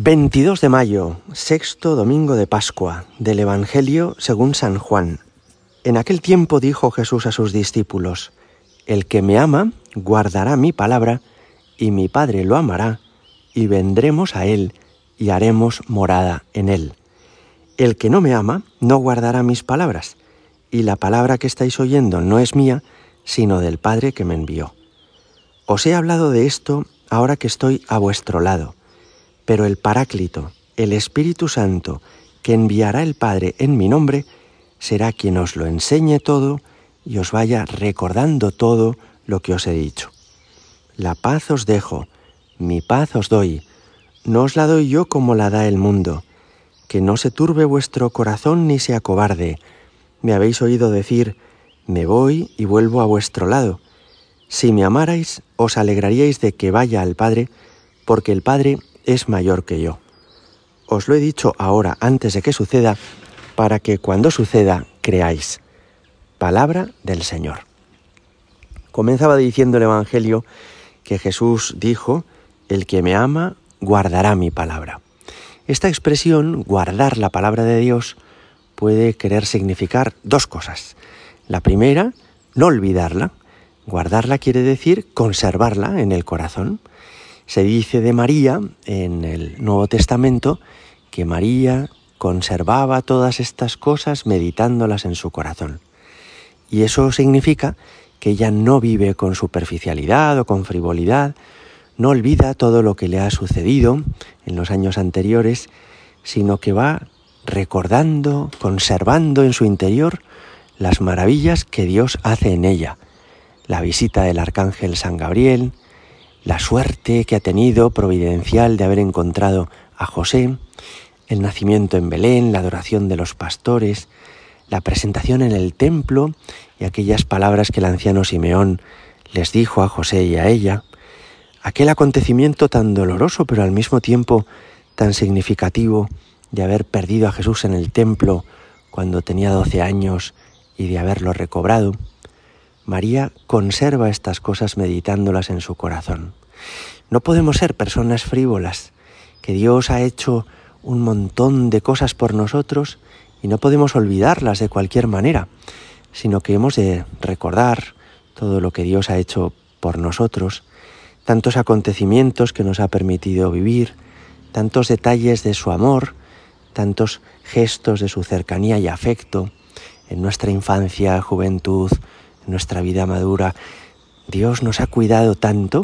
22 de mayo, sexto domingo de Pascua, del Evangelio según San Juan. En aquel tiempo dijo Jesús a sus discípulos, El que me ama guardará mi palabra, y mi Padre lo amará, y vendremos a él, y haremos morada en él. El que no me ama no guardará mis palabras, y la palabra que estáis oyendo no es mía, sino del Padre que me envió. Os he hablado de esto ahora que estoy a vuestro lado pero el Paráclito, el Espíritu Santo, que enviará el Padre en mi nombre, será quien os lo enseñe todo y os vaya recordando todo lo que os he dicho. La paz os dejo, mi paz os doy, no os la doy yo como la da el mundo, que no se turbe vuestro corazón ni se acobarde. Me habéis oído decir, me voy y vuelvo a vuestro lado. Si me amarais, os alegraríais de que vaya al Padre, porque el Padre es mayor que yo. Os lo he dicho ahora antes de que suceda, para que cuando suceda creáis. Palabra del Señor. Comenzaba diciendo el Evangelio que Jesús dijo, el que me ama guardará mi palabra. Esta expresión, guardar la palabra de Dios, puede querer significar dos cosas. La primera, no olvidarla. Guardarla quiere decir conservarla en el corazón. Se dice de María en el Nuevo Testamento que María conservaba todas estas cosas meditándolas en su corazón. Y eso significa que ella no vive con superficialidad o con frivolidad, no olvida todo lo que le ha sucedido en los años anteriores, sino que va recordando, conservando en su interior las maravillas que Dios hace en ella. La visita del arcángel San Gabriel, la suerte que ha tenido providencial de haber encontrado a José, el nacimiento en Belén, la adoración de los pastores, la presentación en el templo y aquellas palabras que el anciano Simeón les dijo a José y a ella, aquel acontecimiento tan doloroso pero al mismo tiempo tan significativo de haber perdido a Jesús en el templo cuando tenía doce años y de haberlo recobrado, María conserva estas cosas meditándolas en su corazón. No podemos ser personas frívolas, que Dios ha hecho un montón de cosas por nosotros y no podemos olvidarlas de cualquier manera, sino que hemos de recordar todo lo que Dios ha hecho por nosotros, tantos acontecimientos que nos ha permitido vivir, tantos detalles de su amor, tantos gestos de su cercanía y afecto en nuestra infancia, juventud, nuestra vida madura, Dios nos ha cuidado tanto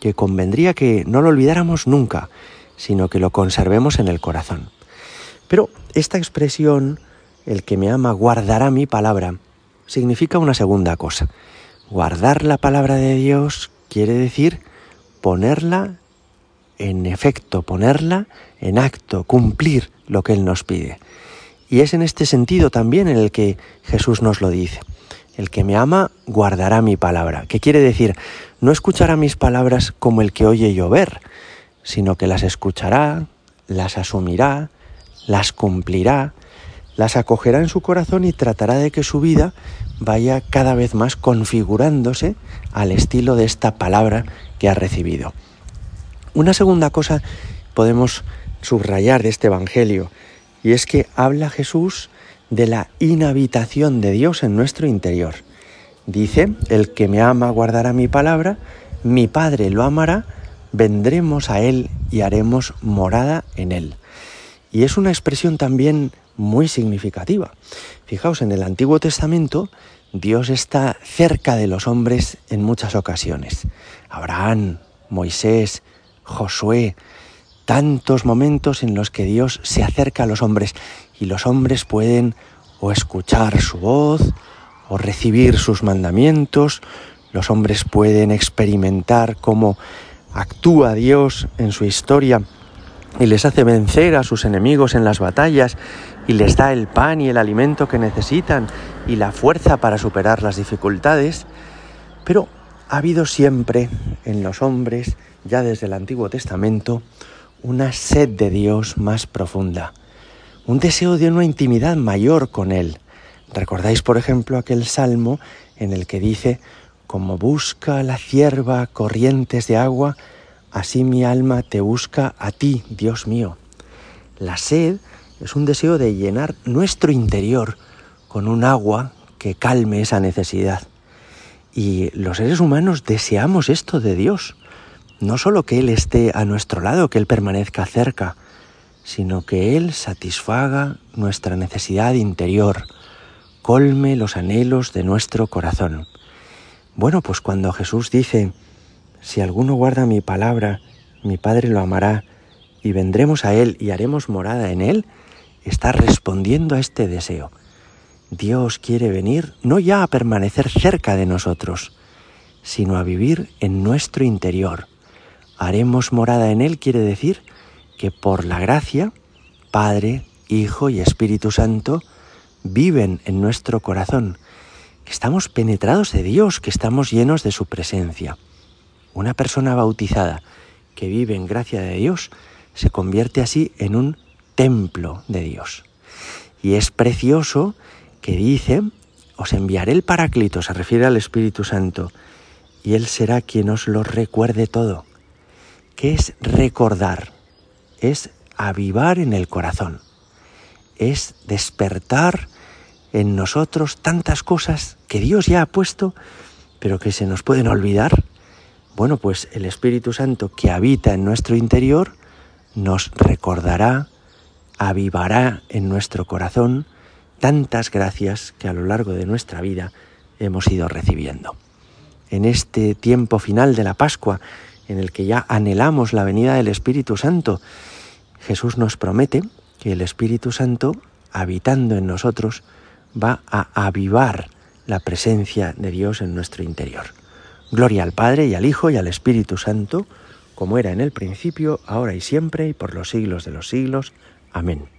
que convendría que no lo olvidáramos nunca, sino que lo conservemos en el corazón. Pero esta expresión, el que me ama guardará mi palabra, significa una segunda cosa. Guardar la palabra de Dios quiere decir ponerla en efecto, ponerla en acto, cumplir lo que Él nos pide. Y es en este sentido también en el que Jesús nos lo dice. El que me ama guardará mi palabra. ¿Qué quiere decir? No escuchará mis palabras como el que oye llover, sino que las escuchará, las asumirá, las cumplirá, las acogerá en su corazón y tratará de que su vida vaya cada vez más configurándose al estilo de esta palabra que ha recibido. Una segunda cosa podemos subrayar de este Evangelio, y es que habla Jesús de la inhabitación de Dios en nuestro interior. Dice, el que me ama guardará mi palabra, mi Padre lo amará, vendremos a Él y haremos morada en Él. Y es una expresión también muy significativa. Fijaos, en el Antiguo Testamento Dios está cerca de los hombres en muchas ocasiones. Abraham, Moisés, Josué, tantos momentos en los que Dios se acerca a los hombres y los hombres pueden o escuchar su voz o recibir sus mandamientos, los hombres pueden experimentar cómo actúa Dios en su historia y les hace vencer a sus enemigos en las batallas y les da el pan y el alimento que necesitan y la fuerza para superar las dificultades, pero ha habido siempre en los hombres, ya desde el Antiguo Testamento, una sed de Dios más profunda un deseo de una intimidad mayor con Él. ¿Recordáis, por ejemplo, aquel salmo en el que dice, como busca la cierva corrientes de agua, Así mi alma te busca a ti, Dios mío. La sed es un deseo de llenar nuestro interior con un agua que calme esa necesidad. Y los seres humanos deseamos esto de Dios. No solo que Él esté a nuestro lado, que Él permanezca cerca, sino que Él satisfaga nuestra necesidad interior, colme los anhelos de nuestro corazón. Bueno, pues cuando Jesús dice, si alguno guarda mi palabra, mi Padre lo amará, y vendremos a Él y haremos morada en Él, está respondiendo a este deseo. Dios quiere venir no ya a permanecer cerca de nosotros, sino a vivir en nuestro interior. Haremos morada en Él quiere decir que por la gracia, Padre, Hijo y Espíritu Santo viven en nuestro corazón, que estamos penetrados de Dios, que estamos llenos de su presencia. Una persona bautizada que vive en gracia de Dios se convierte así en un templo de Dios. Y es precioso que dice, os enviaré el Paráclito, se refiere al Espíritu Santo, y Él será quien os lo recuerde todo. ¿Qué es recordar? Es avivar en el corazón, es despertar en nosotros tantas cosas que Dios ya ha puesto, pero que se nos pueden olvidar bueno, pues el Espíritu Santo que habita en nuestro interior nos recordará, avivará en nuestro corazón tantas gracias que a lo largo de nuestra vida hemos ido recibiendo. En este tiempo final de la Pascua, en el que ya anhelamos la venida del Espíritu Santo, Jesús nos promete que el Espíritu Santo, habitando en nosotros, va a avivar la presencia de Dios en nuestro interior. Gloria al Padre y al Hijo y al Espíritu Santo, como era en el principio, ahora y siempre, y por los siglos de los siglos. Amén.